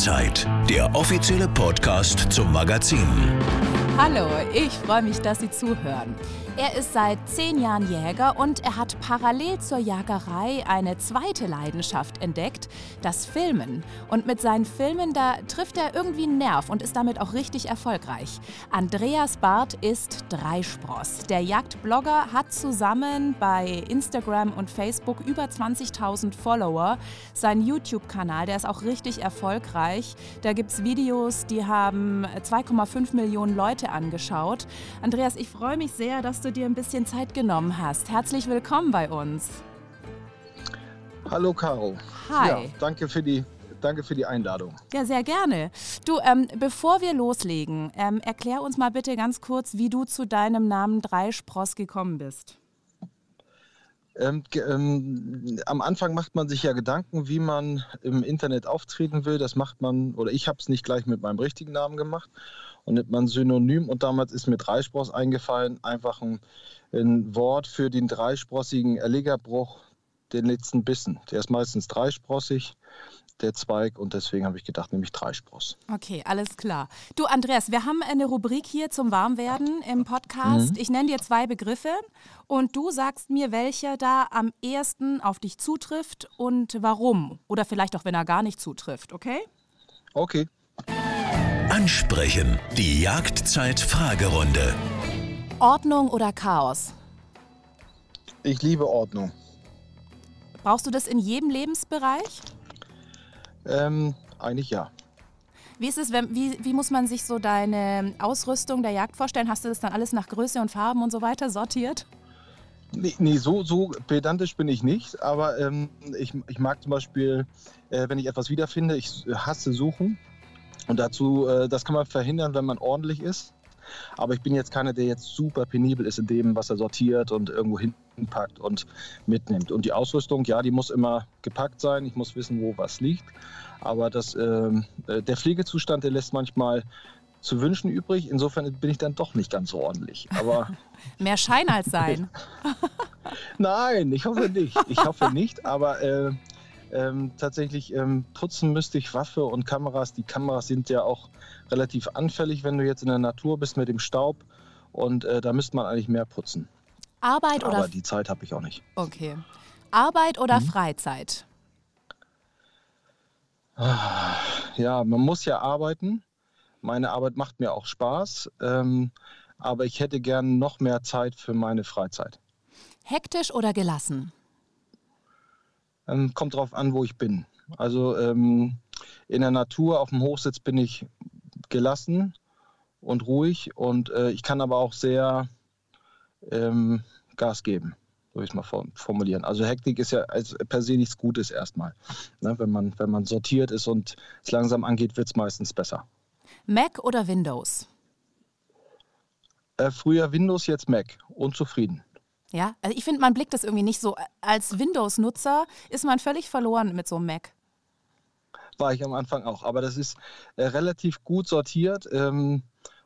Jagdzeit, der offizielle Podcast zum Magazin. Hallo, ich freue mich, dass Sie zuhören. Er ist seit zehn Jahren Jäger und er hat parallel zur Jagerei eine zweite Leidenschaft entdeckt, das Filmen. Und mit seinen Filmen, da trifft er irgendwie einen Nerv und ist damit auch richtig erfolgreich. Andreas Barth ist Dreispross. Der Jagdblogger hat zusammen bei Instagram und Facebook über 20.000 Follower. Sein YouTube-Kanal, der ist auch richtig erfolgreich. Da gibt es Videos, die haben 2,5 Millionen Leute angeschaut. Andreas, ich freue mich sehr, dass du dir ein bisschen Zeit genommen hast. Herzlich willkommen bei uns. Hallo Caro. Hi. Ja, danke für die danke für die Einladung. Ja, sehr gerne. Du, ähm, bevor wir loslegen, ähm, erklär uns mal bitte ganz kurz, wie du zu deinem Namen Dreispross gekommen bist. Ähm, ähm, am Anfang macht man sich ja Gedanken, wie man im Internet auftreten will. Das macht man, oder ich habe es nicht gleich mit meinem richtigen Namen gemacht und nimmt man Synonym. Und damals ist mir Dreispross eingefallen, einfach ein, ein Wort für den dreisprossigen Erlegerbruch, den letzten Bissen. Der ist meistens dreisprossig der Zweig und deswegen habe ich gedacht, nämlich Dreispross. Okay, alles klar. Du Andreas, wir haben eine Rubrik hier zum Warmwerden im Podcast. Mhm. Ich nenne dir zwei Begriffe und du sagst mir, welcher da am ehesten auf dich zutrifft und warum. Oder vielleicht auch, wenn er gar nicht zutrifft, okay? Okay. Ansprechen. Die Jagdzeit-Fragerunde. Ordnung oder Chaos? Ich liebe Ordnung. Brauchst du das in jedem Lebensbereich? Ähm, eigentlich ja. Wie ist es, wenn, wie, wie muss man sich so deine Ausrüstung der Jagd vorstellen? Hast du das dann alles nach Größe und Farben und so weiter sortiert? Nee, nee so, so pedantisch bin ich nicht, aber ähm, ich, ich mag zum Beispiel, äh, wenn ich etwas wiederfinde, ich hasse Suchen. Und dazu, äh, das kann man verhindern, wenn man ordentlich ist. Aber ich bin jetzt keiner, der jetzt super penibel ist in dem, was er sortiert und irgendwo hinpackt und mitnimmt. Und die Ausrüstung, ja, die muss immer gepackt sein. Ich muss wissen, wo was liegt. Aber das, ähm, äh, der Pflegezustand, der lässt manchmal zu wünschen übrig. Insofern bin ich dann doch nicht ganz so ordentlich. Aber Mehr Schein als Sein. Nein, ich hoffe nicht. Ich hoffe nicht, aber äh, ähm, tatsächlich ähm, putzen müsste ich Waffe und Kameras. Die Kameras sind ja auch relativ anfällig, wenn du jetzt in der Natur bist mit dem Staub. Und äh, da müsste man eigentlich mehr putzen. Arbeit oder. Aber die Zeit habe ich auch nicht. Okay. Arbeit oder mhm. Freizeit? Ja, man muss ja arbeiten. Meine Arbeit macht mir auch Spaß. Ähm, aber ich hätte gern noch mehr Zeit für meine Freizeit. Hektisch oder gelassen? Ähm, kommt drauf an, wo ich bin. Also ähm, in der Natur auf dem Hochsitz bin ich gelassen und ruhig und äh, ich kann aber auch sehr ähm, Gas geben, würde ich mal formulieren. Also Hektik ist ja per se nichts Gutes erstmal. Ne, wenn, man, wenn man sortiert ist und es langsam angeht, wird es meistens besser. Mac oder Windows? Äh, früher Windows, jetzt Mac. Unzufrieden. Ja, also ich finde, man blickt das irgendwie nicht so. Als Windows-Nutzer ist man völlig verloren mit so einem Mac. War ich am Anfang auch. Aber das ist äh, relativ gut sortiert, ähm,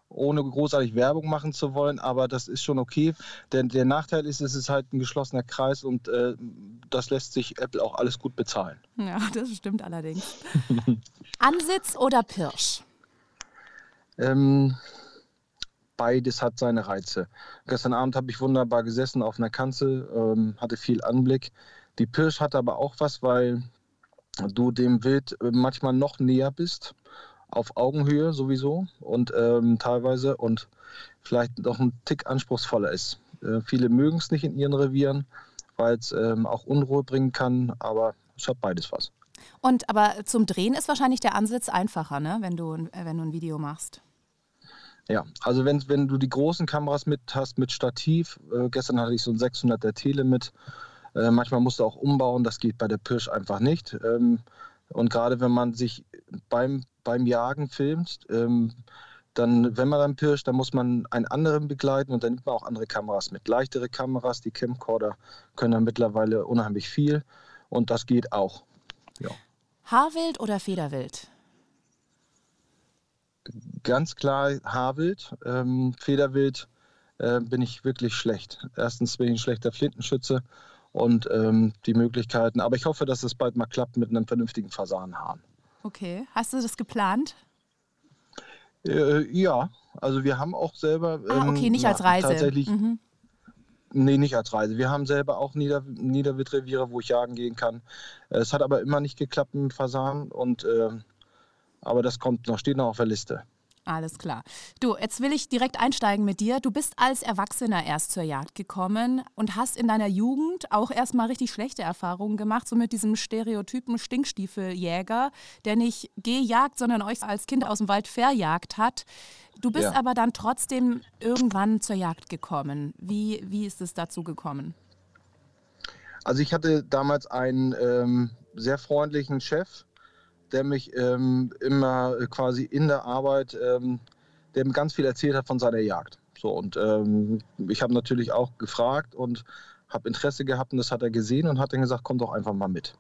ohne großartig Werbung machen zu wollen. Aber das ist schon okay. Denn der Nachteil ist, es ist halt ein geschlossener Kreis und äh, das lässt sich Apple auch alles gut bezahlen. Ja, das stimmt allerdings. Ansitz oder Pirsch? Ähm, beides hat seine Reize. Gestern Abend habe ich wunderbar gesessen auf einer Kanzel, ähm, hatte viel Anblick. Die Pirsch hat aber auch was, weil du dem Wild äh, manchmal noch näher bist, auf Augenhöhe sowieso und ähm, teilweise und vielleicht noch ein Tick anspruchsvoller ist. Äh, viele mögen es nicht in ihren Revieren, weil es ähm, auch Unruhe bringen kann, aber es hat beides was. Und aber zum Drehen ist wahrscheinlich der Ansitz einfacher, ne? wenn, du, wenn du ein Video machst. Ja, also wenn, wenn du die großen Kameras mit hast mit Stativ, äh, gestern hatte ich so ein 600er Tele mit, äh, manchmal musst du auch umbauen, das geht bei der Pirsch einfach nicht. Ähm, und gerade wenn man sich beim, beim Jagen filmt, ähm, dann, wenn man dann pirscht, dann muss man einen anderen begleiten und dann nimmt man auch andere Kameras mit. Leichtere Kameras, die Camcorder können dann mittlerweile unheimlich viel und das geht auch. Ja. Haarwild oder Federwild? Ganz klar Haarwild. Ähm, Federwild äh, bin ich wirklich schlecht. Erstens bin ich ein schlechter Flintenschütze und ähm, die Möglichkeiten. Aber ich hoffe, dass es bald mal klappt mit einem vernünftigen Fasanhahn. Okay. Hast du das geplant? Äh, ja, also wir haben auch selber. Ah, okay, nicht als Reise. Tatsächlich. Mhm. Nee, nicht als Reise. Wir haben selber auch Nieder Niederwildreviere, wo ich jagen gehen kann. Es hat aber immer nicht geklappt mit dem Fasan. Und, äh, aber das kommt noch, steht noch auf der Liste. Alles klar. Du, jetzt will ich direkt einsteigen mit dir. Du bist als Erwachsener erst zur Jagd gekommen und hast in deiner Jugend auch erstmal richtig schlechte Erfahrungen gemacht, so mit diesem Stereotypen Stinkstiefeljäger, der nicht gejagt, sondern euch als Kind aus dem Wald verjagt hat. Du bist ja. aber dann trotzdem irgendwann zur Jagd gekommen. Wie, wie ist es dazu gekommen? Also ich hatte damals einen ähm, sehr freundlichen Chef, der mich ähm, immer quasi in der Arbeit, ähm, der mir ganz viel erzählt hat von seiner Jagd. So, und ähm, ich habe natürlich auch gefragt und habe Interesse gehabt und das hat er gesehen und hat dann gesagt, komm doch einfach mal mit.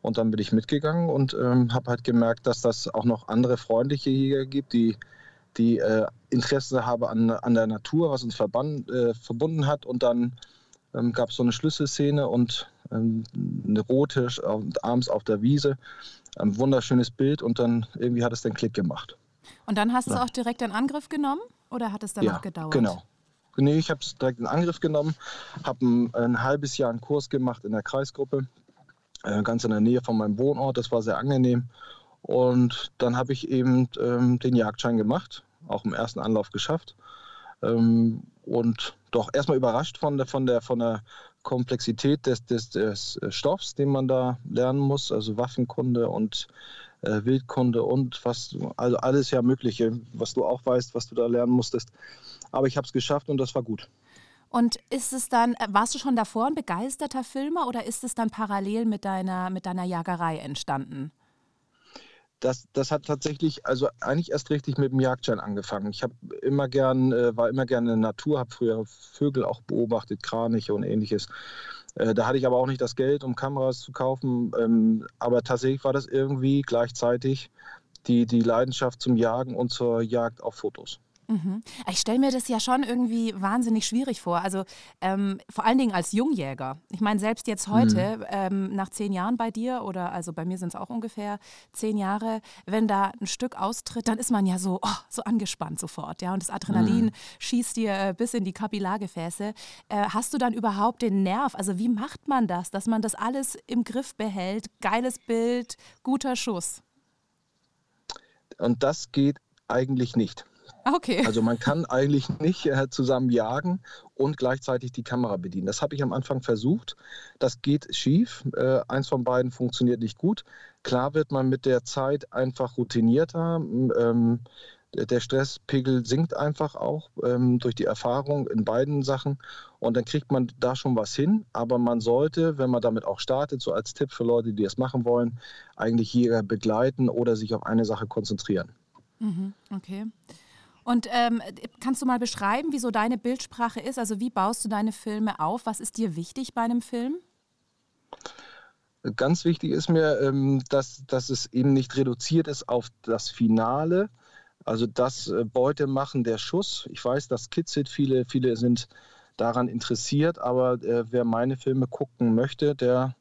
Und dann bin ich mitgegangen und ähm, habe halt gemerkt, dass das auch noch andere freundliche Jäger gibt, die, die äh, Interesse haben an, an der Natur, was uns verband, äh, verbunden hat. Und dann ähm, gab es so eine Schlüsselszene und ähm, eine rote abends auf der Wiese ein wunderschönes Bild und dann irgendwie hat es den Klick gemacht. Und dann hast du ja. auch direkt in Angriff genommen oder hat es dann ja, noch gedauert? Genau. Nee, ich habe es direkt in Angriff genommen, habe ein, ein, halbes Jahr einen Kurs gemacht in der Kreisgruppe, äh, ganz in der Nähe von meinem Wohnort. Das war sehr angenehm. Und dann habe ich eben ähm, den Jagdschein gemacht, auch im ersten Anlauf geschafft. Ähm, und doch erstmal überrascht von der, von der, von der Komplexität des, des, des Stoffs, den man da lernen muss, also Waffenkunde und äh, Wildkunde und was, also alles ja Mögliche, was du auch weißt, was du da lernen musstest. Aber ich habe es geschafft und das war gut. Und ist es dann, äh, warst du schon davor ein begeisterter Filmer oder ist es dann parallel mit deiner, mit deiner Jagerei entstanden? Das, das hat tatsächlich, also eigentlich erst richtig mit dem Jagdschein angefangen. Ich habe immer gern, äh, war immer gerne in der Natur, habe früher Vögel auch beobachtet, Kraniche und ähnliches. Äh, da hatte ich aber auch nicht das Geld, um Kameras zu kaufen. Ähm, aber tatsächlich war das irgendwie gleichzeitig die, die Leidenschaft zum Jagen und zur Jagd auf Fotos. Mhm. Ich stelle mir das ja schon irgendwie wahnsinnig schwierig vor. Also ähm, vor allen Dingen als Jungjäger. Ich meine, selbst jetzt heute, mhm. ähm, nach zehn Jahren bei dir, oder also bei mir sind es auch ungefähr zehn Jahre, wenn da ein Stück austritt, dann ist man ja so, oh, so angespannt sofort. Ja? Und das Adrenalin mhm. schießt dir äh, bis in die Kapillargefäße. Äh, hast du dann überhaupt den Nerv? Also wie macht man das, dass man das alles im Griff behält? Geiles Bild, guter Schuss. Und das geht eigentlich nicht. Okay. Also man kann eigentlich nicht äh, zusammen jagen und gleichzeitig die Kamera bedienen. Das habe ich am Anfang versucht. Das geht schief. Äh, eins von beiden funktioniert nicht gut. Klar wird man mit der Zeit einfach routinierter. Ähm, der Stresspegel sinkt einfach auch ähm, durch die Erfahrung in beiden Sachen und dann kriegt man da schon was hin. Aber man sollte, wenn man damit auch startet, so als Tipp für Leute, die das machen wollen, eigentlich Jäger begleiten oder sich auf eine Sache konzentrieren. Mhm, okay. Und ähm, kannst du mal beschreiben, wie so deine Bildsprache ist? Also wie baust du deine Filme auf? Was ist dir wichtig bei einem Film? Ganz wichtig ist mir, ähm, dass, dass es eben nicht reduziert ist auf das Finale, also das äh, Beutemachen der Schuss. Ich weiß, das kitzelt viele, viele sind daran interessiert, aber äh, wer meine Filme gucken möchte, der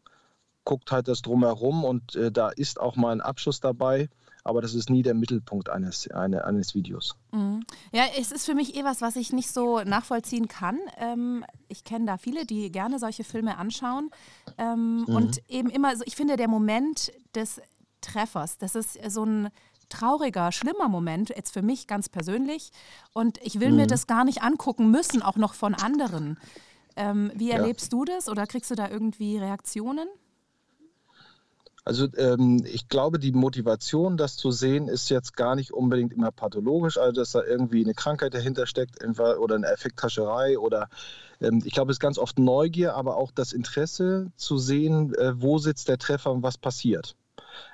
guckt halt das drumherum und äh, da ist auch mal ein Abschuss dabei aber das ist nie der Mittelpunkt eines, eine, eines Videos. Mhm. Ja, es ist für mich eh was, was ich nicht so nachvollziehen kann. Ähm, ich kenne da viele, die gerne solche Filme anschauen. Ähm, mhm. Und eben immer, so, ich finde, der Moment des Treffers, das ist so ein trauriger, schlimmer Moment, jetzt für mich ganz persönlich. Und ich will mhm. mir das gar nicht angucken müssen, auch noch von anderen. Ähm, wie erlebst ja. du das oder kriegst du da irgendwie Reaktionen? Also ähm, ich glaube, die Motivation, das zu sehen, ist jetzt gar nicht unbedingt immer pathologisch, also dass da irgendwie eine Krankheit dahinter steckt oder eine Effekthascherei oder ähm, ich glaube, es ist ganz oft Neugier, aber auch das Interesse zu sehen, äh, wo sitzt der Treffer und was passiert.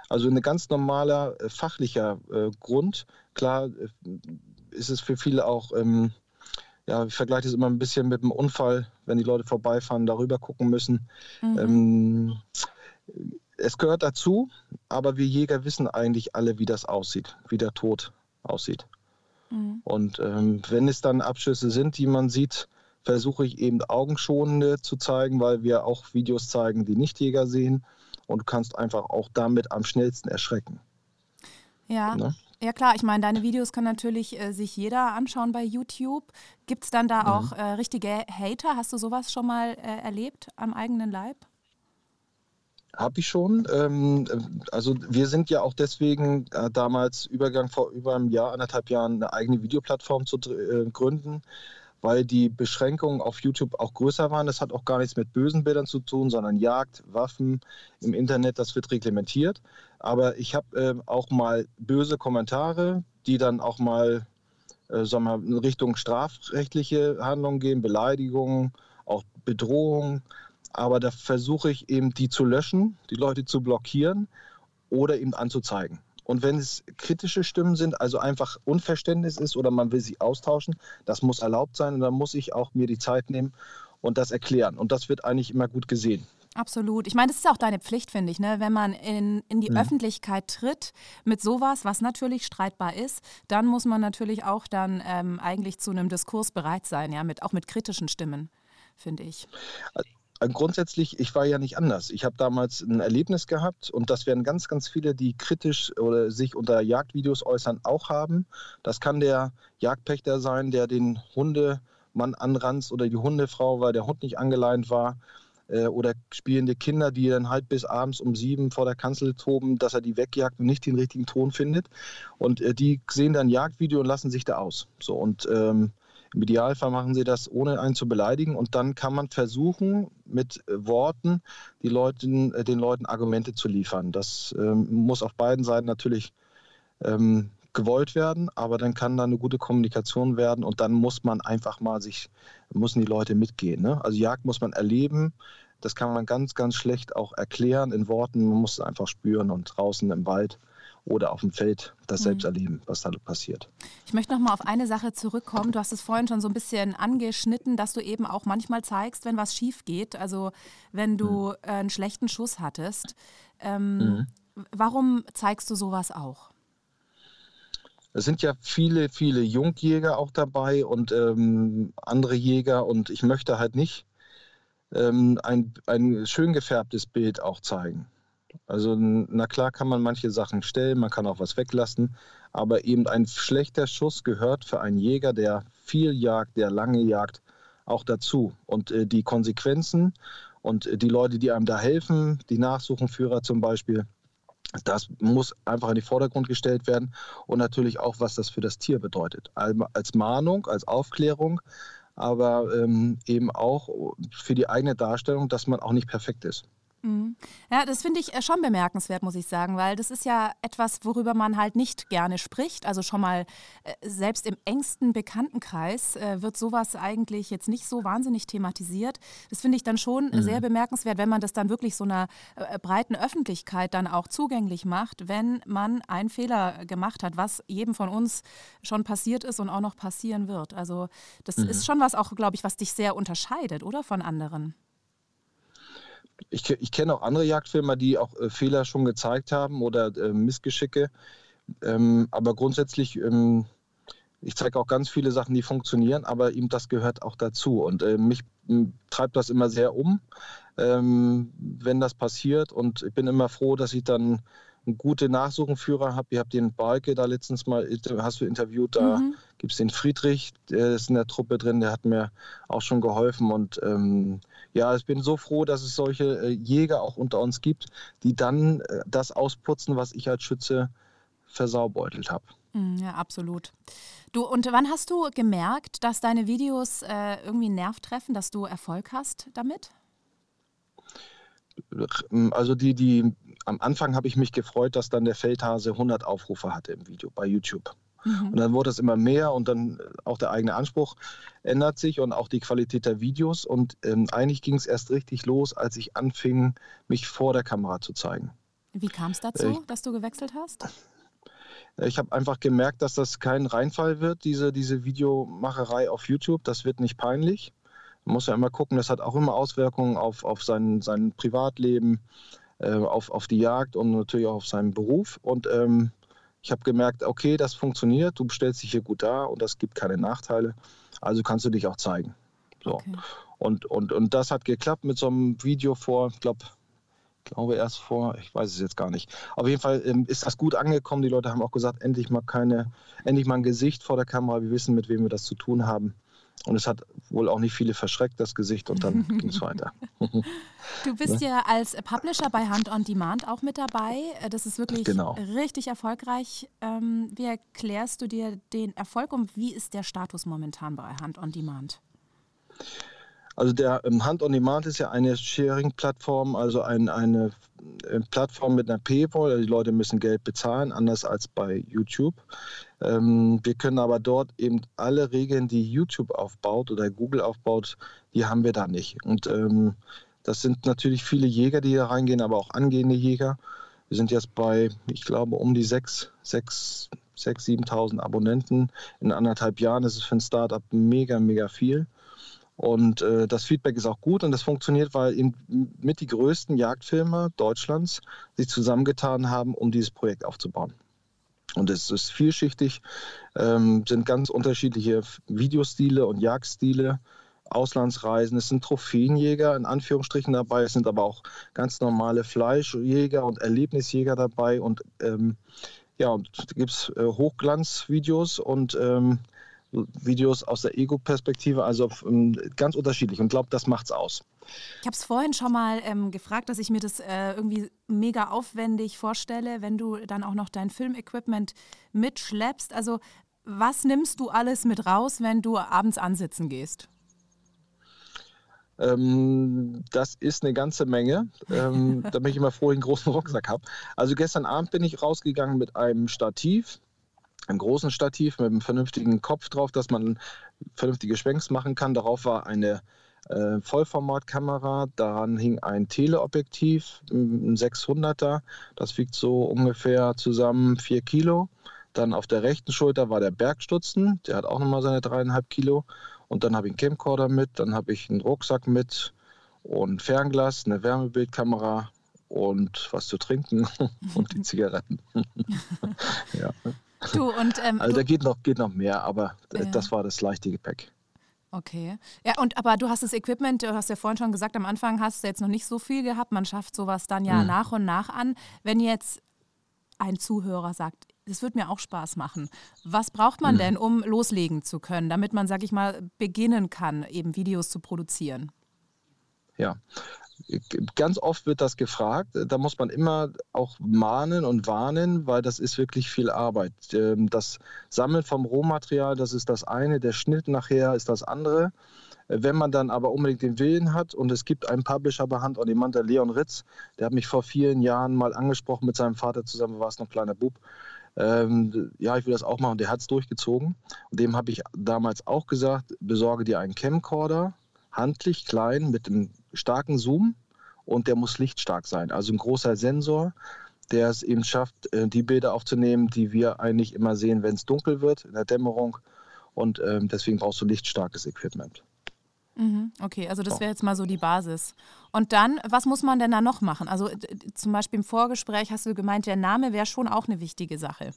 Also ein ganz normaler äh, fachlicher äh, Grund. Klar äh, ist es für viele auch, ähm, ja, ich vergleiche es immer ein bisschen mit einem Unfall, wenn die Leute vorbeifahren, darüber gucken müssen. Mhm. Ähm, es gehört dazu, aber wir Jäger wissen eigentlich alle, wie das aussieht, wie der Tod aussieht. Mhm. Und ähm, wenn es dann Abschüsse sind, die man sieht, versuche ich eben augenschonende zu zeigen, weil wir auch Videos zeigen, die Nichtjäger sehen. Und du kannst einfach auch damit am schnellsten erschrecken. Ja. Ne? Ja klar, ich meine, deine Videos kann natürlich äh, sich jeder anschauen bei YouTube. Gibt es dann da mhm. auch äh, richtige Hater? Hast du sowas schon mal äh, erlebt am eigenen Leib? Habe ich schon. Ähm, also wir sind ja auch deswegen äh, damals Übergang vor über einem Jahr, anderthalb Jahren eine eigene Videoplattform zu äh, gründen, weil die Beschränkungen auf YouTube auch größer waren. Das hat auch gar nichts mit bösen Bildern zu tun, sondern Jagd, Waffen im Internet, das wird reglementiert. Aber ich habe äh, auch mal böse Kommentare, die dann auch mal äh, sagen wir, in Richtung strafrechtliche Handlungen gehen, Beleidigungen, auch Bedrohungen. Aber da versuche ich eben die zu löschen, die Leute zu blockieren oder eben anzuzeigen. Und wenn es kritische Stimmen sind, also einfach Unverständnis ist oder man will sie austauschen, das muss erlaubt sein und dann muss ich auch mir die Zeit nehmen und das erklären. Und das wird eigentlich immer gut gesehen. Absolut. Ich meine, das ist auch deine Pflicht, finde ich, ne? wenn man in, in die mhm. Öffentlichkeit tritt mit sowas, was natürlich streitbar ist, dann muss man natürlich auch dann ähm, eigentlich zu einem Diskurs bereit sein, ja, mit, auch mit kritischen Stimmen, finde ich. Äh, grundsätzlich, ich war ja nicht anders. Ich habe damals ein Erlebnis gehabt und das werden ganz, ganz viele, die kritisch oder sich unter Jagdvideos äußern, auch haben. Das kann der Jagdpächter sein, der den Hundemann anranzt oder die Hundefrau, weil der Hund nicht angeleint war. Äh, oder spielende Kinder, die dann halt bis abends um sieben vor der Kanzel toben, dass er die wegjagt und nicht den richtigen Ton findet. Und äh, die sehen dann Jagdvideo und lassen sich da aus. So und ähm, im Idealfall machen sie das, ohne einen zu beleidigen. Und dann kann man versuchen, mit äh, Worten die Leuten, äh, den Leuten Argumente zu liefern. Das ähm, muss auf beiden Seiten natürlich ähm, gewollt werden, aber dann kann da eine gute Kommunikation werden und dann muss man einfach mal sich, müssen die Leute mitgehen. Ne? Also Jagd muss man erleben. Das kann man ganz, ganz schlecht auch erklären in Worten. Man muss es einfach spüren und draußen im Wald oder auf dem Feld das selbst mhm. erleben, was da passiert. Ich möchte noch mal auf eine Sache zurückkommen. Du hast es vorhin schon so ein bisschen angeschnitten, dass du eben auch manchmal zeigst, wenn was schief geht. Also wenn du mhm. einen schlechten Schuss hattest. Ähm, mhm. Warum zeigst du sowas auch? Es sind ja viele, viele Jungjäger auch dabei und ähm, andere Jäger und ich möchte halt nicht ähm, ein, ein schön gefärbtes Bild auch zeigen. Also na klar kann man manche Sachen stellen, man kann auch was weglassen, aber eben ein schlechter Schuss gehört für einen Jäger, der viel jagt, der lange jagt, auch dazu. Und äh, die Konsequenzen und äh, die Leute, die einem da helfen, die Nachsuchenführer zum Beispiel, das muss einfach in den Vordergrund gestellt werden und natürlich auch, was das für das Tier bedeutet. Als Mahnung, als Aufklärung, aber ähm, eben auch für die eigene Darstellung, dass man auch nicht perfekt ist. Mhm. Ja, das finde ich äh, schon bemerkenswert, muss ich sagen, weil das ist ja etwas, worüber man halt nicht gerne spricht. Also schon mal äh, selbst im engsten Bekanntenkreis äh, wird sowas eigentlich jetzt nicht so wahnsinnig thematisiert. Das finde ich dann schon mhm. sehr bemerkenswert, wenn man das dann wirklich so einer breiten Öffentlichkeit dann auch zugänglich macht, wenn man einen Fehler gemacht hat, was jedem von uns schon passiert ist und auch noch passieren wird. Also das mhm. ist schon was auch, glaube ich, was dich sehr unterscheidet, oder von anderen? Ich, ich kenne auch andere Jagdfilmer, die auch äh, Fehler schon gezeigt haben oder äh, Missgeschicke. Ähm, aber grundsätzlich, ähm, ich zeige auch ganz viele Sachen, die funktionieren, aber ihm das gehört auch dazu. Und äh, mich treibt das immer sehr um, ähm, wenn das passiert. Und ich bin immer froh, dass ich dann guten Nachsuchenführer habe. Ihr habt den Balke da letztens mal, hast du interviewt, da mhm. gibt es den Friedrich, der ist in der Truppe drin, der hat mir auch schon geholfen. Und ähm, ja, ich bin so froh, dass es solche äh, Jäger auch unter uns gibt, die dann äh, das ausputzen, was ich als Schütze versaubeutelt habe. Mhm, ja, absolut. Du, und wann hast du gemerkt, dass deine Videos äh, irgendwie einen Nerv treffen, dass du Erfolg hast damit? Also die, die am Anfang habe ich mich gefreut, dass dann der Feldhase 100 Aufrufe hatte im Video bei YouTube. Mhm. Und dann wurde es immer mehr und dann äh, auch der eigene Anspruch ändert sich und auch die Qualität der Videos. Und ähm, eigentlich ging es erst richtig los, als ich anfing, mich vor der Kamera zu zeigen. Wie kam es dazu, ich, dass du gewechselt hast? Ich habe einfach gemerkt, dass das kein Reinfall wird, diese, diese Videomacherei auf YouTube. Das wird nicht peinlich. Man muss ja immer gucken, das hat auch immer Auswirkungen auf, auf sein, sein Privatleben, äh, auf, auf die Jagd und natürlich auch auf seinen Beruf. Und ähm, ich habe gemerkt, okay, das funktioniert, du stellst dich hier gut dar und das gibt keine Nachteile. Also kannst du dich auch zeigen. So. Okay. Und, und, und das hat geklappt mit so einem Video vor, ich glaube, glaube erst vor, ich weiß es jetzt gar nicht. Auf jeden Fall ähm, ist das gut angekommen. Die Leute haben auch gesagt, endlich mal keine, endlich mal ein Gesicht vor der Kamera. Wir wissen, mit wem wir das zu tun haben. Und es hat wohl auch nicht viele verschreckt, das Gesicht, und dann ging es weiter. Du bist ne? ja als Publisher bei Hand on Demand auch mit dabei. Das ist wirklich genau. richtig erfolgreich. Ähm, wie erklärst du dir den Erfolg und wie ist der Status momentan bei Hand on Demand? Also der ähm, Hand on Demand ist ja eine Sharing-Plattform, also ein, eine äh, Plattform mit einer Paywall. Also die Leute müssen Geld bezahlen, anders als bei YouTube. Ähm, wir können aber dort eben alle Regeln, die YouTube aufbaut oder Google aufbaut, die haben wir da nicht. Und ähm, das sind natürlich viele Jäger, die da reingehen, aber auch angehende Jäger. Wir sind jetzt bei, ich glaube, um die 6.000, 6, 6, 7.000 Abonnenten. In anderthalb Jahren Das ist für ein Startup mega, mega viel. Und äh, das Feedback ist auch gut und das funktioniert, weil eben mit die größten Jagdfilmer Deutschlands sich zusammengetan haben, um dieses Projekt aufzubauen. Und es ist vielschichtig, ähm, sind ganz unterschiedliche Videostile und Jagdstile, Auslandsreisen. Es sind Trophäenjäger in Anführungsstrichen dabei, es sind aber auch ganz normale Fleischjäger und Erlebnisjäger dabei und ähm, ja, und da gibt es äh, Hochglanzvideos und ähm, Videos aus der Ego-Perspektive, also ähm, ganz unterschiedlich und glaube, das macht's aus. Ich habe es vorhin schon mal ähm, gefragt, dass ich mir das äh, irgendwie mega aufwendig vorstelle, wenn du dann auch noch dein Filmequipment mitschleppst. Also was nimmst du alles mit raus, wenn du abends ansitzen gehst? Ähm, das ist eine ganze Menge. Ähm, da bin ich immer froh, ich einen großen Rucksack habe. Also gestern Abend bin ich rausgegangen mit einem Stativ, einem großen Stativ mit einem vernünftigen Kopf drauf, dass man vernünftige Schwenks machen kann. Darauf war eine äh, Vollformatkamera, daran hing ein Teleobjektiv, ein 600er, das wiegt so ungefähr zusammen 4 Kilo. Dann auf der rechten Schulter war der Bergstutzen, der hat auch nochmal seine dreieinhalb Kilo. Und dann habe ich einen Camcorder mit, dann habe ich einen Rucksack mit und Fernglas, eine Wärmebildkamera und was zu trinken und die Zigaretten. ja. Du, und, ähm, also da geht noch, geht noch mehr, aber ja. das war das leichte Gepäck. Okay. Ja, und aber du hast das Equipment, du hast ja vorhin schon gesagt, am Anfang hast du jetzt noch nicht so viel gehabt. Man schafft sowas dann ja mhm. nach und nach an. Wenn jetzt ein Zuhörer sagt, das wird mir auch Spaß machen. Was braucht man mhm. denn, um loslegen zu können, damit man, sag ich mal, beginnen kann, eben Videos zu produzieren? Ja, ganz oft wird das gefragt. Da muss man immer auch mahnen und warnen, weil das ist wirklich viel Arbeit. Ähm, das Sammeln vom Rohmaterial, das ist das eine, der Schnitt nachher ist das andere. Wenn man dann aber unbedingt den Willen hat und es gibt einen Publisher bei Hand on Demand, der Leon Ritz, der hat mich vor vielen Jahren mal angesprochen mit seinem Vater zusammen, war es noch ein kleiner Bub. Ähm, ja, ich will das auch machen. Der hat es durchgezogen. Und dem habe ich damals auch gesagt, besorge dir einen Camcorder, handlich, klein, mit einem starken Zoom und der muss lichtstark sein. Also ein großer Sensor, der es eben schafft, äh, die Bilder aufzunehmen, die wir eigentlich immer sehen, wenn es dunkel wird, in der Dämmerung. Und ähm, deswegen brauchst du lichtstarkes Equipment. Mhm, okay, also das wäre jetzt mal so die Basis. Und dann, was muss man denn da noch machen? Also zum Beispiel im Vorgespräch hast du gemeint, der Name wäre schon auch eine wichtige Sache.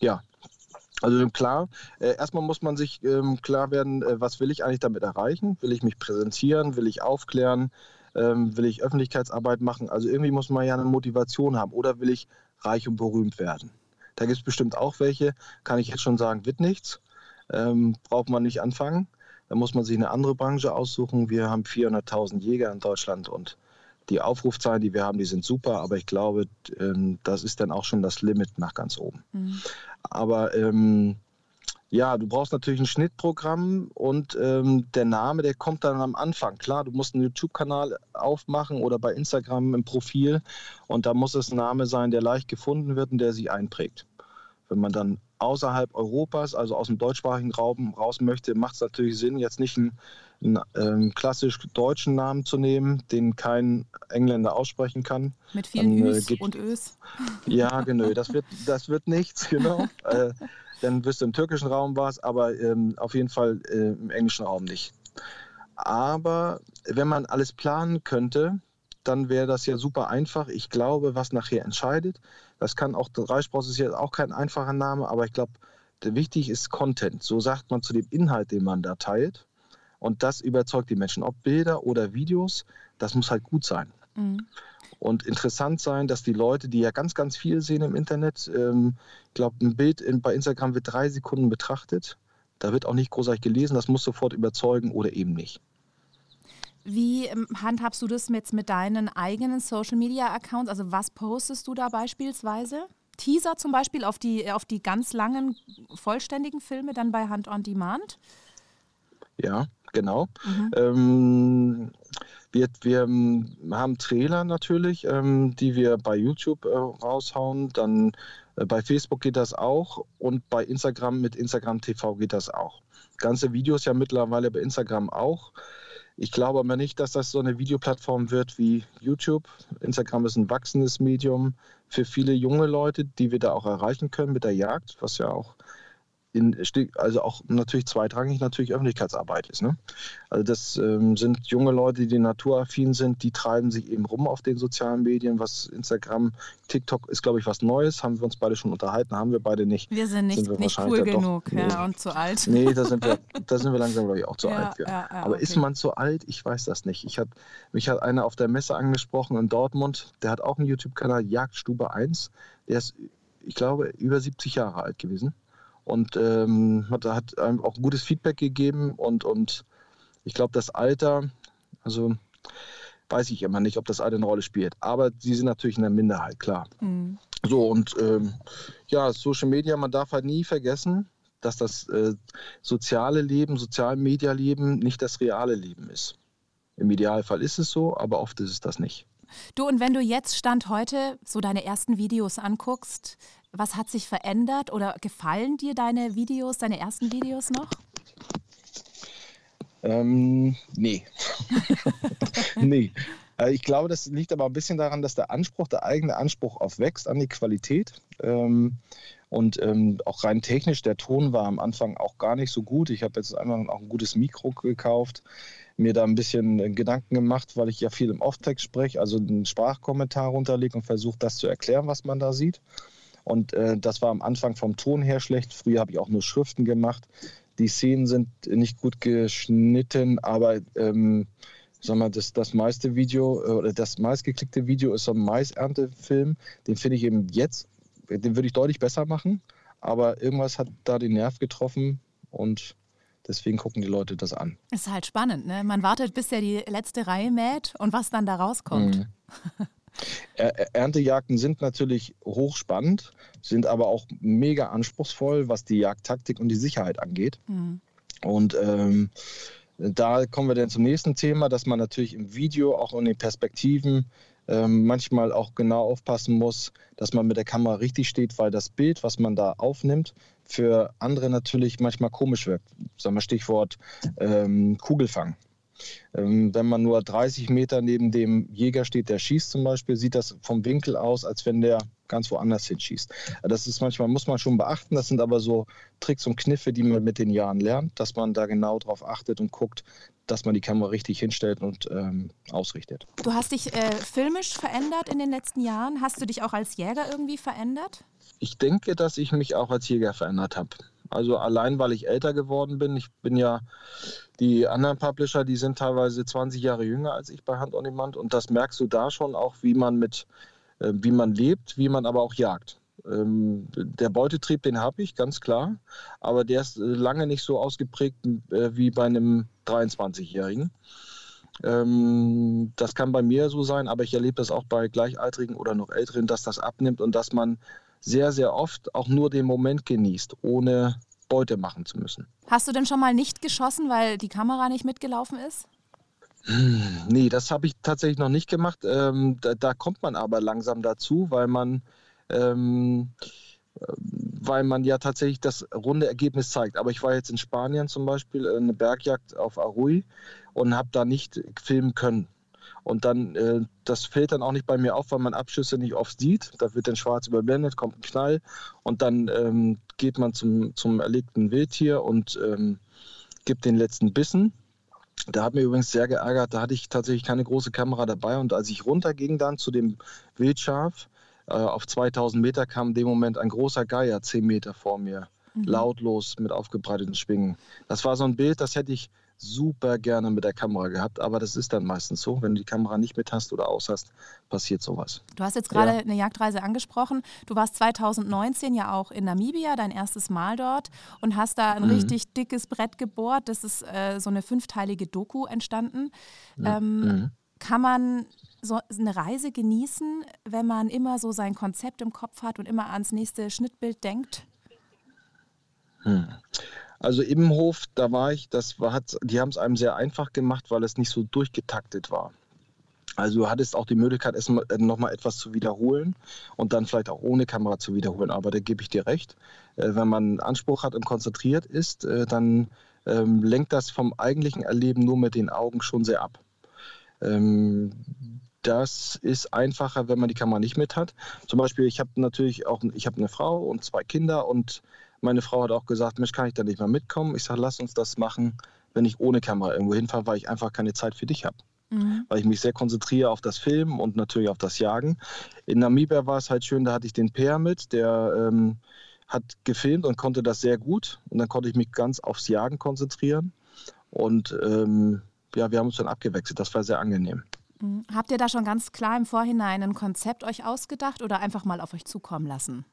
Ja, also klar, äh, erstmal muss man sich ähm, klar werden, äh, was will ich eigentlich damit erreichen? Will ich mich präsentieren? Will ich aufklären? Ähm, will ich Öffentlichkeitsarbeit machen? Also irgendwie muss man ja eine Motivation haben. Oder will ich reich und berühmt werden? Da gibt es bestimmt auch welche, kann ich jetzt schon sagen, wird nichts. Ähm, braucht man nicht anfangen. Da muss man sich eine andere Branche aussuchen. Wir haben 400.000 Jäger in Deutschland und die Aufrufzahlen, die wir haben, die sind super, aber ich glaube, ähm, das ist dann auch schon das Limit nach ganz oben. Mhm. Aber ähm, ja, du brauchst natürlich ein Schnittprogramm und ähm, der Name, der kommt dann am Anfang. Klar, du musst einen YouTube-Kanal aufmachen oder bei Instagram im Profil und da muss es ein Name sein, der leicht gefunden wird und der sich einprägt. Wenn man dann außerhalb Europas, also aus dem deutschsprachigen Raum raus möchte, macht es natürlich Sinn, jetzt nicht einen, einen ähm, klassisch deutschen Namen zu nehmen, den kein Engländer aussprechen kann. Mit vielen dann, äh, Üs und Ös. Ja, genau, das wird, das wird nichts, genau. äh, dann wirst du im türkischen Raum was, aber ähm, auf jeden Fall äh, im englischen Raum nicht. Aber wenn man alles planen könnte, dann wäre das ja super einfach. Ich glaube, was nachher entscheidet, das kann auch, Reispross ist jetzt auch kein einfacher Name, aber ich glaube, wichtig ist Content. So sagt man zu dem Inhalt, den man da teilt. Und das überzeugt die Menschen. Ob Bilder oder Videos, das muss halt gut sein. Mhm. Und interessant sein, dass die Leute, die ja ganz, ganz viel sehen im Internet, ähm, ich glaube, ein Bild in, bei Instagram wird drei Sekunden betrachtet. Da wird auch nicht großartig gelesen, das muss sofort überzeugen oder eben nicht. Wie ähm, handhabst du das jetzt mit deinen eigenen Social Media Accounts? Also was postest du da beispielsweise? Teaser zum Beispiel auf die, auf die ganz langen, vollständigen Filme dann bei Hand on Demand? Ja, genau. Mhm. Ähm, wir, wir ähm, haben Trailer natürlich, ähm, die wir bei YouTube äh, raushauen. Dann äh, bei Facebook geht das auch und bei Instagram mit Instagram TV geht das auch. Ganze Videos ja mittlerweile bei Instagram auch. Ich glaube aber nicht, dass das so eine Videoplattform wird wie YouTube. Instagram ist ein wachsendes Medium für viele junge Leute, die wir da auch erreichen können mit der Jagd, was ja auch in, also auch natürlich zweitrangig natürlich Öffentlichkeitsarbeit ist. Ne? Also das ähm, sind junge Leute, die naturaffin sind, die treiben sich eben rum auf den sozialen Medien, was Instagram, TikTok ist, glaube ich, was Neues, haben wir uns beide schon unterhalten, haben wir beide nicht. Wir sind nicht, sind wir nicht cool genug doch, nee. ja, und zu alt. Nee, da sind wir, da sind wir langsam, glaube ich, auch zu ja, alt für. Ja, ja, Aber okay. ist man zu alt? Ich weiß das nicht. Ich hat, mich hat einer auf der Messe angesprochen in Dortmund, der hat auch einen YouTube-Kanal, Jagdstube 1, der ist, ich glaube, über 70 Jahre alt gewesen und ähm, hat, hat auch gutes Feedback gegeben und, und ich glaube, das Alter, also weiß ich immer nicht, ob das Alter eine Rolle spielt, aber sie sind natürlich in der Minderheit, klar. Mhm. So und ähm, ja, Social Media, man darf halt nie vergessen, dass das äh, soziale Leben, Sozialmedia-Leben nicht das reale Leben ist. Im Idealfall ist es so, aber oft ist es das nicht. Du, und wenn du jetzt Stand heute so deine ersten Videos anguckst, was hat sich verändert oder gefallen dir deine Videos, deine ersten Videos noch? Ähm, nee. nee. Äh, ich glaube, das liegt aber ein bisschen daran, dass der Anspruch, der eigene Anspruch aufwächst an die Qualität. Ähm, und ähm, auch rein technisch, der Ton war am Anfang auch gar nicht so gut. Ich habe jetzt einfach auch ein gutes Mikro gekauft, mir da ein bisschen Gedanken gemacht, weil ich ja viel im Off-Text spreche, also einen Sprachkommentar runterlege und versuche das zu erklären, was man da sieht. Und äh, das war am Anfang vom Ton her schlecht. Früher habe ich auch nur Schriften gemacht. Die Szenen sind nicht gut geschnitten, aber ähm, sag mal, das, das meiste Video äh, oder das meistgeklickte Video ist so ein Maiserntefilm. Den finde ich eben jetzt, den würde ich deutlich besser machen. Aber irgendwas hat da den Nerv getroffen und deswegen gucken die Leute das an. Ist halt spannend, ne? Man wartet, bis er die letzte Reihe mäht und was dann da rauskommt. Mhm. Erntejagden sind natürlich hochspannend, sind aber auch mega anspruchsvoll, was die Jagdtaktik und die Sicherheit angeht. Mhm. Und ähm, da kommen wir dann zum nächsten Thema, dass man natürlich im Video auch in den Perspektiven ähm, manchmal auch genau aufpassen muss, dass man mit der Kamera richtig steht, weil das Bild, was man da aufnimmt, für andere natürlich manchmal komisch wirkt. Sagen wir Stichwort ähm, Kugelfang. Ähm, wenn man nur 30 Meter neben dem Jäger steht, der schießt zum Beispiel, sieht das vom Winkel aus, als wenn der ganz woanders hinschießt. Das ist manchmal, muss man schon beachten. Das sind aber so Tricks und Kniffe, die man mit den Jahren lernt, dass man da genau drauf achtet und guckt, dass man die Kamera richtig hinstellt und ähm, ausrichtet. Du hast dich äh, filmisch verändert in den letzten Jahren. Hast du dich auch als Jäger irgendwie verändert? Ich denke, dass ich mich auch als Jäger verändert habe. Also allein, weil ich älter geworden bin. Ich bin ja, die anderen Publisher, die sind teilweise 20 Jahre jünger als ich bei Hand on Demand. Und das merkst du da schon auch, wie man mit, äh, wie man lebt, wie man aber auch jagt. Ähm, der Beutetrieb, den habe ich, ganz klar. Aber der ist äh, lange nicht so ausgeprägt äh, wie bei einem 23-Jährigen. Ähm, das kann bei mir so sein, aber ich erlebe das auch bei Gleichaltrigen oder noch Älteren, dass das abnimmt und dass man sehr, sehr oft auch nur den Moment genießt, ohne Beute machen zu müssen. Hast du denn schon mal nicht geschossen, weil die Kamera nicht mitgelaufen ist? Hm, nee, das habe ich tatsächlich noch nicht gemacht. Ähm, da, da, kommt man aber langsam dazu, weil man, ähm, weil man ja tatsächlich das runde Ergebnis zeigt. Aber ich war jetzt in Spanien zum Beispiel, äh, eine Bergjagd auf Arui und habe da nicht filmen können. Und dann, äh, das fällt dann auch nicht bei mir auf, weil man Abschüsse nicht oft sieht. Da wird dann schwarz überblendet, kommt ein Knall und dann ähm, geht man zum, zum erlegten Wildtier und ähm, gibt den letzten Bissen. Da hat mir übrigens sehr geärgert, da hatte ich tatsächlich keine große Kamera dabei und als ich runterging dann zu dem Wildschaf, äh, auf 2000 Meter kam in dem Moment ein großer Geier 10 Meter vor mir, mhm. lautlos mit aufgebreiteten Schwingen. Das war so ein Bild, das hätte ich super gerne mit der Kamera gehabt, aber das ist dann meistens so. Wenn du die Kamera nicht mit hast oder aus hast, passiert sowas. Du hast jetzt gerade ja. eine Jagdreise angesprochen. Du warst 2019 ja auch in Namibia, dein erstes Mal dort und hast da ein mhm. richtig dickes Brett gebohrt. Das ist äh, so eine fünfteilige Doku entstanden. Ähm, mhm. Kann man so eine Reise genießen, wenn man immer so sein Konzept im Kopf hat und immer ans nächste Schnittbild denkt? Hm. Also im Hof, da war ich, das war, hat, die haben es einem sehr einfach gemacht, weil es nicht so durchgetaktet war. Also du hattest auch die Möglichkeit, es äh, nochmal etwas zu wiederholen und dann vielleicht auch ohne Kamera zu wiederholen. Aber da gebe ich dir recht. Äh, wenn man Anspruch hat und konzentriert ist, äh, dann ähm, lenkt das vom eigentlichen Erleben nur mit den Augen schon sehr ab. Ähm, das ist einfacher, wenn man die Kamera nicht mit hat. Zum Beispiel, ich habe natürlich auch, ich habe eine Frau und zwei Kinder und meine Frau hat auch gesagt, Mensch, kann ich da nicht mal mitkommen? Ich sage, lass uns das machen, wenn ich ohne Kamera irgendwo hinfahre, weil ich einfach keine Zeit für dich habe. Mhm. Weil ich mich sehr konzentriere auf das Filmen und natürlich auf das Jagen. In Namibia war es halt schön, da hatte ich den Peer mit, der ähm, hat gefilmt und konnte das sehr gut. Und dann konnte ich mich ganz aufs Jagen konzentrieren. Und ähm, ja, wir haben uns dann abgewechselt. Das war sehr angenehm. Mhm. Habt ihr da schon ganz klar im Vorhinein ein Konzept euch ausgedacht oder einfach mal auf euch zukommen lassen?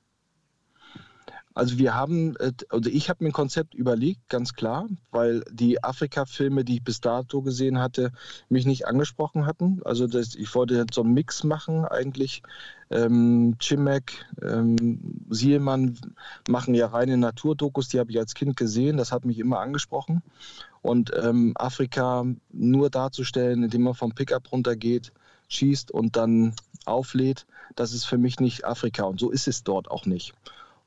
Also wir haben, äh, also ich habe mir ein Konzept überlegt, ganz klar, weil die Afrika-Filme, die ich bis dato gesehen hatte, mich nicht angesprochen hatten. Also das, ich wollte so einen Mix machen eigentlich. Ähm, Chimek, ähm, Sielmann machen ja reine Naturdokus, die habe ich als Kind gesehen, das hat mich immer angesprochen. Und ähm, Afrika nur darzustellen, indem man vom Pickup runtergeht, schießt und dann auflädt, das ist für mich nicht Afrika und so ist es dort auch nicht.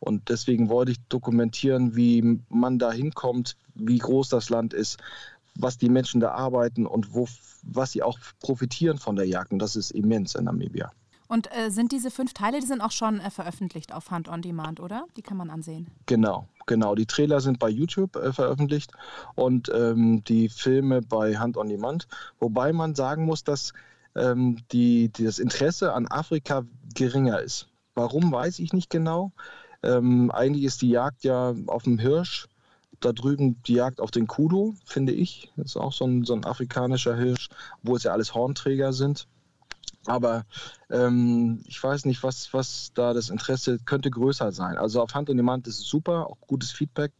Und deswegen wollte ich dokumentieren, wie man da hinkommt, wie groß das Land ist, was die Menschen da arbeiten und wo, was sie auch profitieren von der Jagd. Und das ist immens in Namibia. Und äh, sind diese fünf Teile, die sind auch schon äh, veröffentlicht auf Hunt on Demand, oder? Die kann man ansehen. Genau, genau. Die Trailer sind bei YouTube äh, veröffentlicht und ähm, die Filme bei Hunt on Demand. Wobei man sagen muss, dass ähm, die, die, das Interesse an Afrika geringer ist. Warum, weiß ich nicht genau. Ähm, eigentlich ist die Jagd ja auf dem Hirsch. Da drüben die Jagd auf den Kudu, finde ich. Das ist auch so ein, so ein afrikanischer Hirsch, wo es ja alles Hornträger sind. Aber ähm, ich weiß nicht, was, was da das Interesse könnte größer sein. Also auf Hand und Demand ist es super, auch gutes Feedback,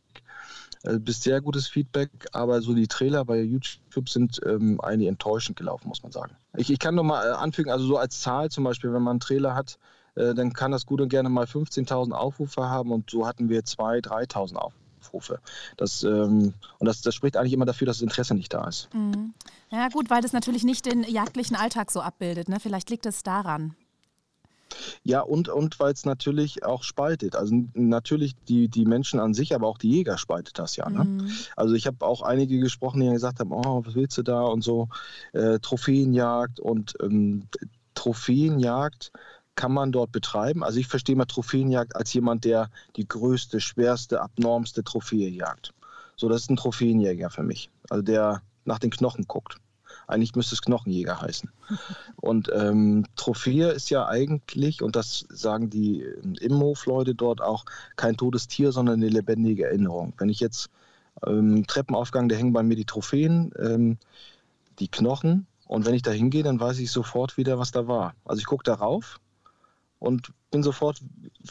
äh, bis sehr gutes Feedback, aber so die Trailer bei YouTube sind ähm, eigentlich enttäuschend gelaufen, muss man sagen. Ich, ich kann noch mal äh, anfügen, also so als Zahl zum Beispiel, wenn man einen Trailer hat, dann kann das gut und gerne mal 15.000 Aufrufe haben und so hatten wir 2.000, 3.000 Aufrufe. Das, ähm, und das, das spricht eigentlich immer dafür, dass das Interesse nicht da ist. Mhm. Ja gut, weil das natürlich nicht den jagdlichen Alltag so abbildet. Ne? Vielleicht liegt es daran. Ja, und, und weil es natürlich auch spaltet. Also natürlich die, die Menschen an sich, aber auch die Jäger spaltet das ja. Ne? Mhm. Also ich habe auch einige gesprochen, die gesagt haben, oh, was willst du da und so, äh, Trophäenjagd und ähm, Trophäenjagd kann man dort betreiben. Also ich verstehe mal Trophäenjagd als jemand, der die größte, schwerste, abnormste Trophäe jagt. So, das ist ein Trophäenjäger für mich. Also der nach den Knochen guckt. Eigentlich müsste es Knochenjäger heißen. Und ähm, Trophäe ist ja eigentlich, und das sagen die Imhof-Leute dort auch, kein totes Tier, sondern eine lebendige Erinnerung. Wenn ich jetzt ähm, Treppenaufgang, da hängen bei mir die Trophäen, ähm, die Knochen, und wenn ich da hingehe, dann weiß ich sofort wieder, was da war. Also ich gucke darauf und bin sofort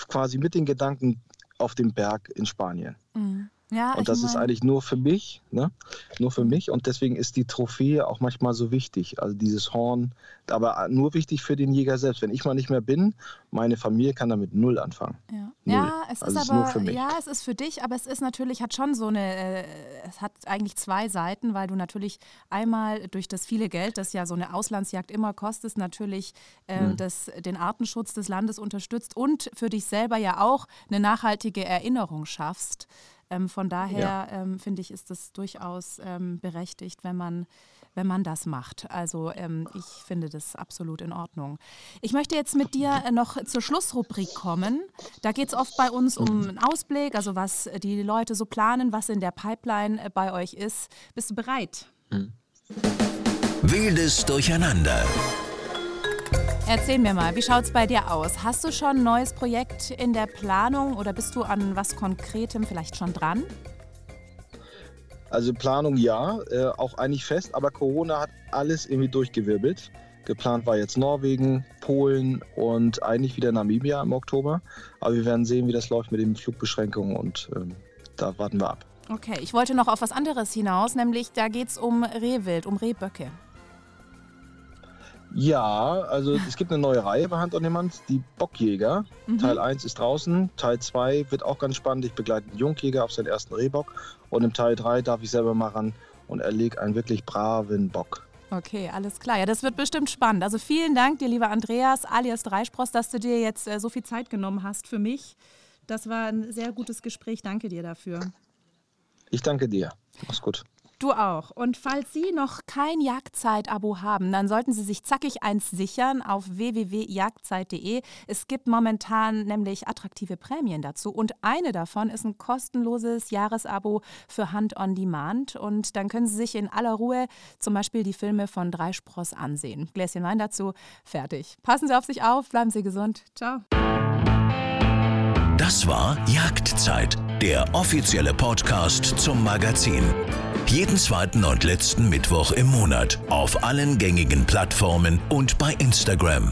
quasi mit den Gedanken auf dem Berg in Spanien. Mhm. Ja, und das ist eigentlich nur für mich, ne? Nur für mich. Und deswegen ist die Trophäe auch manchmal so wichtig. Also dieses Horn, aber nur wichtig für den Jäger selbst. Wenn ich mal nicht mehr bin, meine Familie kann damit null anfangen. Ja, ja es also ist aber, ja, es ist für dich, aber es ist natürlich, hat schon so eine, äh, es hat eigentlich zwei Seiten, weil du natürlich einmal durch das viele Geld, das ja so eine Auslandsjagd immer kostet, natürlich äh, mhm. das, den Artenschutz des Landes unterstützt und für dich selber ja auch eine nachhaltige Erinnerung schaffst. Ähm, von daher ja. ähm, finde ich, ist es durchaus ähm, berechtigt, wenn man, wenn man das macht. Also ähm, ich finde das absolut in Ordnung. Ich möchte jetzt mit dir äh, noch zur Schlussrubrik kommen. Da geht es oft bei uns um einen Ausblick, also was die Leute so planen, was in der Pipeline äh, bei euch ist. Bist du bereit? Hm. Wildes Durcheinander. Erzähl mir mal, wie schaut es bei dir aus? Hast du schon ein neues Projekt in der Planung oder bist du an was Konkretem vielleicht schon dran? Also Planung ja, äh, auch eigentlich fest, aber Corona hat alles irgendwie durchgewirbelt. Geplant war jetzt Norwegen, Polen und eigentlich wieder Namibia im Oktober. Aber wir werden sehen, wie das läuft mit den Flugbeschränkungen und ähm, da warten wir ab. Okay, ich wollte noch auf was anderes hinaus, nämlich da geht es um Rehwild, um Rehböcke. Ja, also es gibt eine neue Reihe bei Hand on Demand, die Bockjäger. Mhm. Teil 1 ist draußen, Teil 2 wird auch ganz spannend. Ich begleite einen Jungjäger auf seinen ersten Rehbock und im Teil 3 darf ich selber mal ran und erlege einen wirklich braven Bock. Okay, alles klar. Ja, das wird bestimmt spannend. Also vielen Dank dir, lieber Andreas alias Dreispross, dass du dir jetzt äh, so viel Zeit genommen hast für mich. Das war ein sehr gutes Gespräch. Danke dir dafür. Ich danke dir. Mach's gut. Du auch. Und falls Sie noch kein Jagdzeit-Abo haben, dann sollten Sie sich zackig eins sichern auf www.jagdzeit.de. Es gibt momentan nämlich attraktive Prämien dazu und eine davon ist ein kostenloses Jahresabo für Hand on Demand. Und dann können Sie sich in aller Ruhe zum Beispiel die Filme von Dreispross ansehen. Gläschen Wein dazu, fertig. Passen Sie auf sich auf, bleiben Sie gesund. Ciao. Das war Jagdzeit, der offizielle Podcast zum Magazin. Jeden zweiten und letzten Mittwoch im Monat auf allen gängigen Plattformen und bei Instagram.